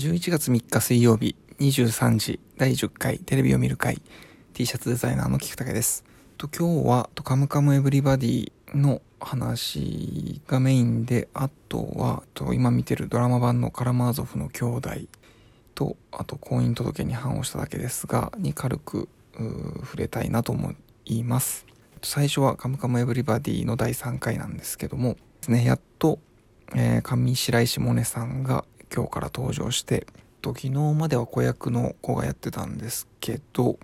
11月3日水曜日23時第10回テレビを見る会 T シャツデザイナーの菊竹です。と今日はとカムカムエブリバディの話がメインで、あとはと今見てるドラマ版のカラマーゾフの兄弟と、あと婚姻届に反応しただけですが、に軽く触れたいなと思います。最初はカムカムエブリバディの第3回なんですけども、ね、やっと、えー、上白石萌音さんが今日から登場して、と昨日までは子役の子がやってたんですけど、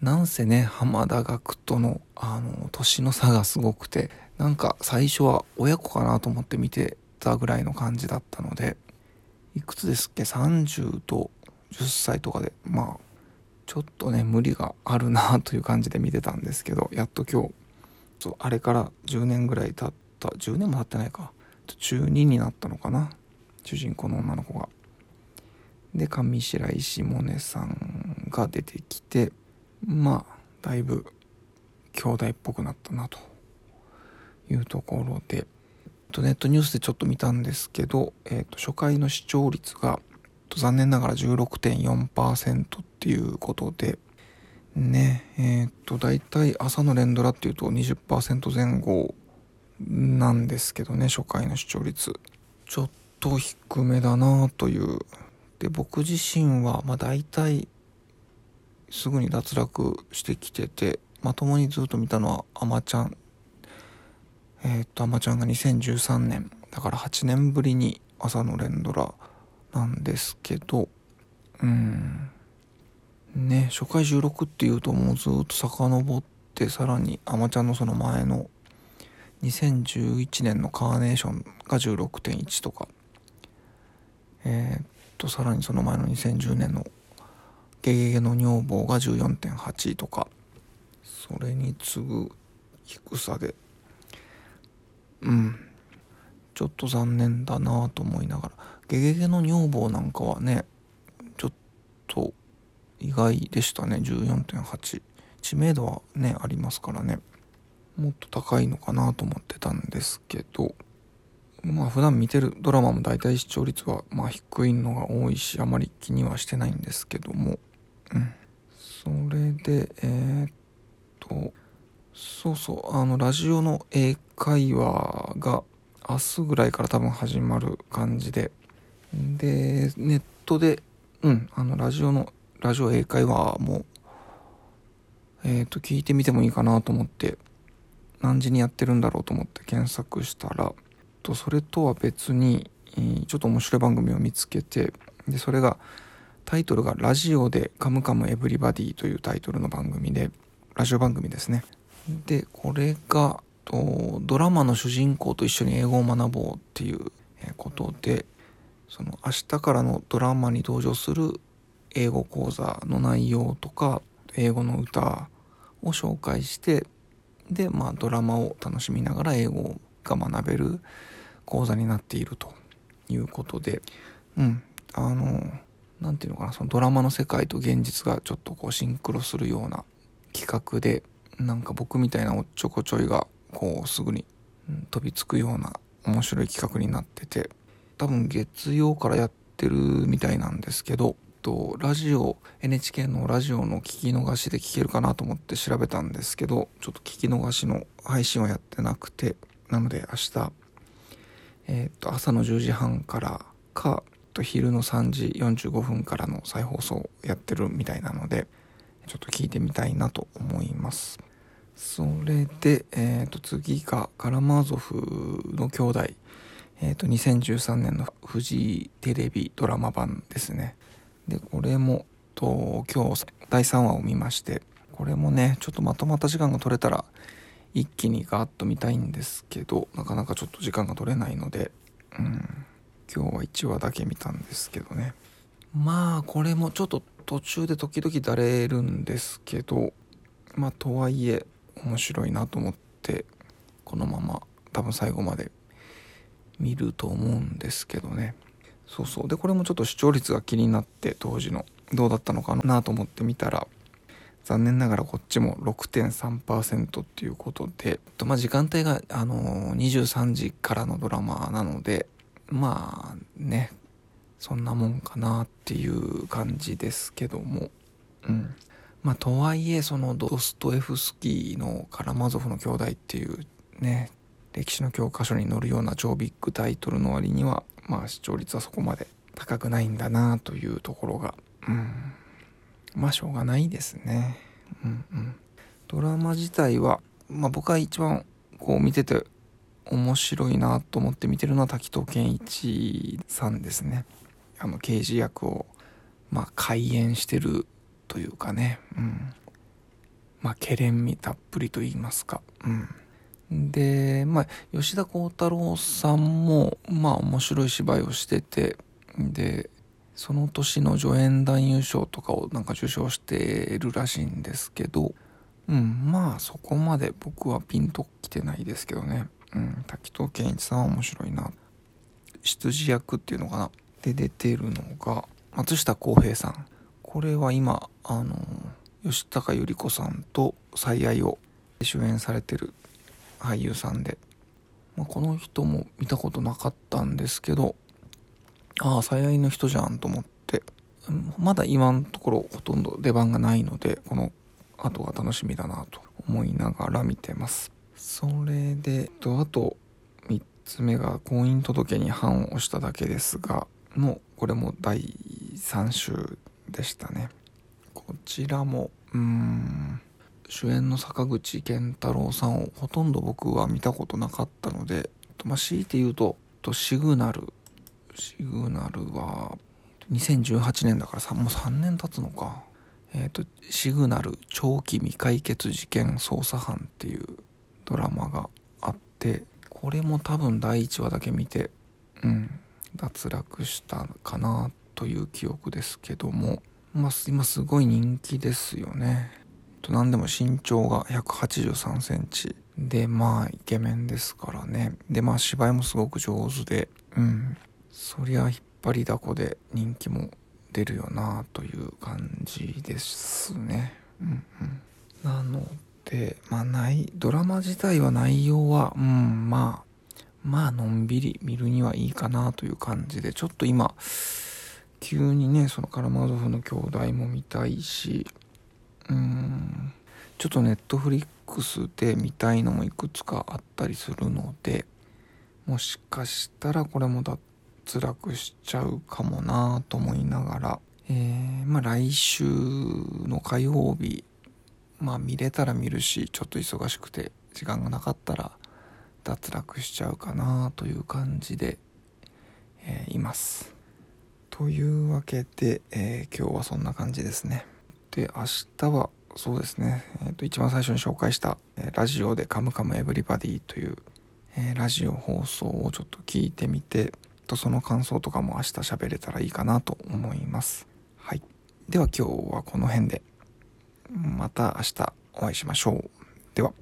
なんせね、浜田学との、あの、年の差がすごくて、なんか最初は親子かなと思って見てたぐらいの感じだったので、いくつですっけ ?30 と10歳とかで、まあ、ちょっとね、無理があるなという感じで見てたんですけど、やっと今日、あれから10年ぐらい経った、10年も経ってないか。中2になったのかな主人公の女の子が。で上白石萌音さんが出てきてまあだいぶ兄弟っぽくなったなと。いうところで。ネットニュースでちょっと見たんですけど、えー、と初回の視聴率が残念ながら16.4%っていうことで。ねえっ、と大体朝の連ドラっていうと20%前後なんですけどね初回の視聴率。ちょっと低めだなという。で僕自身はまあ大体すぐに脱落してきててまともにずっと見たのはあまちゃん。えー、っとあまちゃんが2013年だから8年ぶりに朝の連ドラなんですけど。うん。ね初回16っていうともうずっと遡ってさらにあまちゃんのその前の2011年のカーネーションが16.1とか。えー、っとさらにその前の2010年の「ゲゲゲの女房」が14.8とかそれに次ぐ低さでうん。ちょっと残念だなと思いながら「ゲゲゲの女房」なんかはねちょっと意外でしたね。14.8知名度はねありますからね。もっと高いのかなと思ってたんですけど。まあ普段見てるドラマも大体視聴率はまあ低いのが多いしあまり気にはしてないんですけども。うん。それでえー、っとそうそうあのラジオの英会話が明日ぐらいから多分始まる感じで。でネットでうんあのラジオのラジオ英会話もえー、っと聞いてみてもいいかなと思って何時にやってるんだろうと思って検索したらとそれとは別にちょっと面白い番組を見つけてでそれがタイトルが「ラジオでカムカムエブリバディ」というタイトルの番組でラジオ番組ですね。でこれがとドラマの主人公と一緒に英語を学ぼうっていうことでその明日からのドラマに登場する英語講座の内容とか英語の歌を紹介してでまあドラマを楽しみながら英語をが学べる講座になっているということで、うん、あの、何て言うのかな、そのドラマの世界と現実がちょっとこうシンクロするような企画で、なんか僕みたいなおっちょこちょいが、こうすぐに、飛びつくような面白い企画になってて、多分月曜からやってるみたいなんですけど、とラジオ NHK のラジオの聞き逃しで聞けるかなと思って調べたんですけどちょっと聞き逃しの配信はやってなくてなので明日、えっ、と、朝の10時半からか、と昼の3時45分からの再放送やってるみたいなので、ちょっと聞いてみたいなと思います。それで、えっ、と、次がカラマーゾフの兄弟、えっ、ー、と、2013年のフジテレビドラマ版ですね。で、これも、と、今日第3話を見まして、これもね、ちょっとまとまった時間が取れたら一気にガーッと見たいんですけどなかなかちょっと時間が取れないので、うん、今日は1話だけ見たんですけどね。まあこれもちょっと途中で時々だれるんですけどまあとはいえ面白いなと思ってこのまま多分最後まで見ると思うんですけどね。そうそう。でこれもちょっと視聴率が気になって当時のどうだったのかなと思って見たら残念ながらこっちも6.3%っていうことで、まあ、時間帯が、あのー、23時からのドラマなので、まあね、そんなもんかなっていう感じですけども。うん。まあとはいえそのドストエフスキーのカラマゾフの兄弟っていうね歴史の教科書に載るような超ビッグタイトルの割にはまあ視聴率はそこまで高くないんだなというところがうん。まあしょうがないですね。うんうん。ドラマ自体はまあ僕は一番こう見てて面白いなと思って見てるのは滝藤賢一さんですね。あの刑事役をまあ開演してるというかね。うん。まあけれんみたっぷりと言いますか。うん。でまあ吉田鋼太郎さんもまあ面白い芝居をしててでその年の助演男優賞とかをなんか受賞してるらしいんですけどうんまあそこまで僕はピンときてないですけどね。うん滝藤賢一さんは面白いな。執事役っていうのかな。で出てるのが松下洸平さん。これは今あの吉高由里子さんと最愛を主演されてる俳優さんで、まあ、この人も見たことなかったんですけどああ最愛の人じゃんと思って。まだ今のところほとんど出番がないのでこの後が楽しみだなと思いながら見てます。それでとあと3つ目が婚姻届に判を押しただけですがのこれも第3週でしたね。こちらもうん主演の坂口健太郎さんをほとんど僕は見たことなかったので、まあ、強いて言うととシグナルシグナルは2018年だからさもう3年経つのか。えっ、ー、とシグナル長期未解決事件捜査班っていうドラマがあってこれも多分第1話だけ見てうん脱落したかなという記憶ですけども、まあ、今すごい人気ですよね。と何でも身長が183センチ。でまあイケメンですからね。でまあ芝居もすごく上手でうん。そりゃ引っ張りだこで人気も出るよなという感じですね。うんうん。なのでまあないドラマ自体は内容はうんまあまあのんびり見るにはいいかなという感じでちょっと今急にねそのカラマゾフの兄弟も見たいしうんちょっとネットフリックスで見たいのもいくつかあったりするのでもしかしたらこれもだっ脱落しちゃうかもなと思いながら、えー、まあ来週の火曜日まあ見れたら見るしちょっと忙しくて時間がなかったら脱落しちゃうかなという感じで、えー、います。というわけで、えー、今日はそんな感じですね。で、明日はそうですね、えーと、一番最初に紹介した、えー、ラジオでカムカムエブリバディという、えー、ラジオ放送をちょっと聞いてみて、とその感想とかも明日喋れたらいいかなと思います。はい。では今日はこの辺で、また明日お会いしましょう。では。